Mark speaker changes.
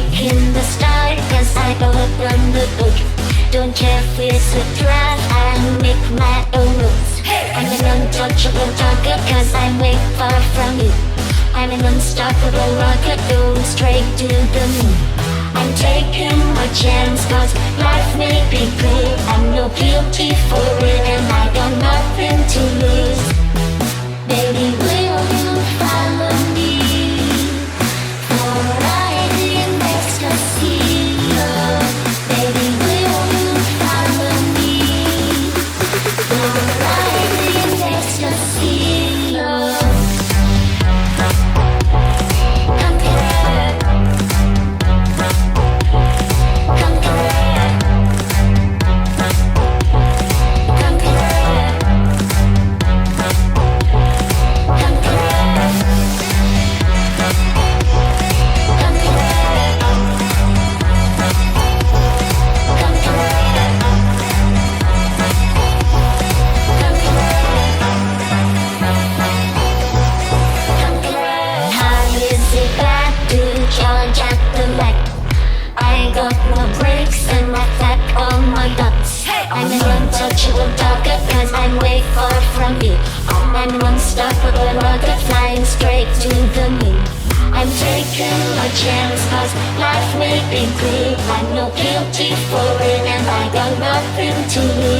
Speaker 1: taking the start Cause I open the book. Don't care if it's a draft I make my own rules. I'm an untouchable talker Cause I'm way far from you. I'm an unstoppable rocket Going straight to the moon. I'm taking my chance Cause life may be good I'm no guilty for it And I got nothing to I'm untouchable talker cause I'm way far from you. I'm unstoppable rocket flying straight to the moon. I'm taking a chance cause life may be good. I'm no guilty for it and I got nothing to lose.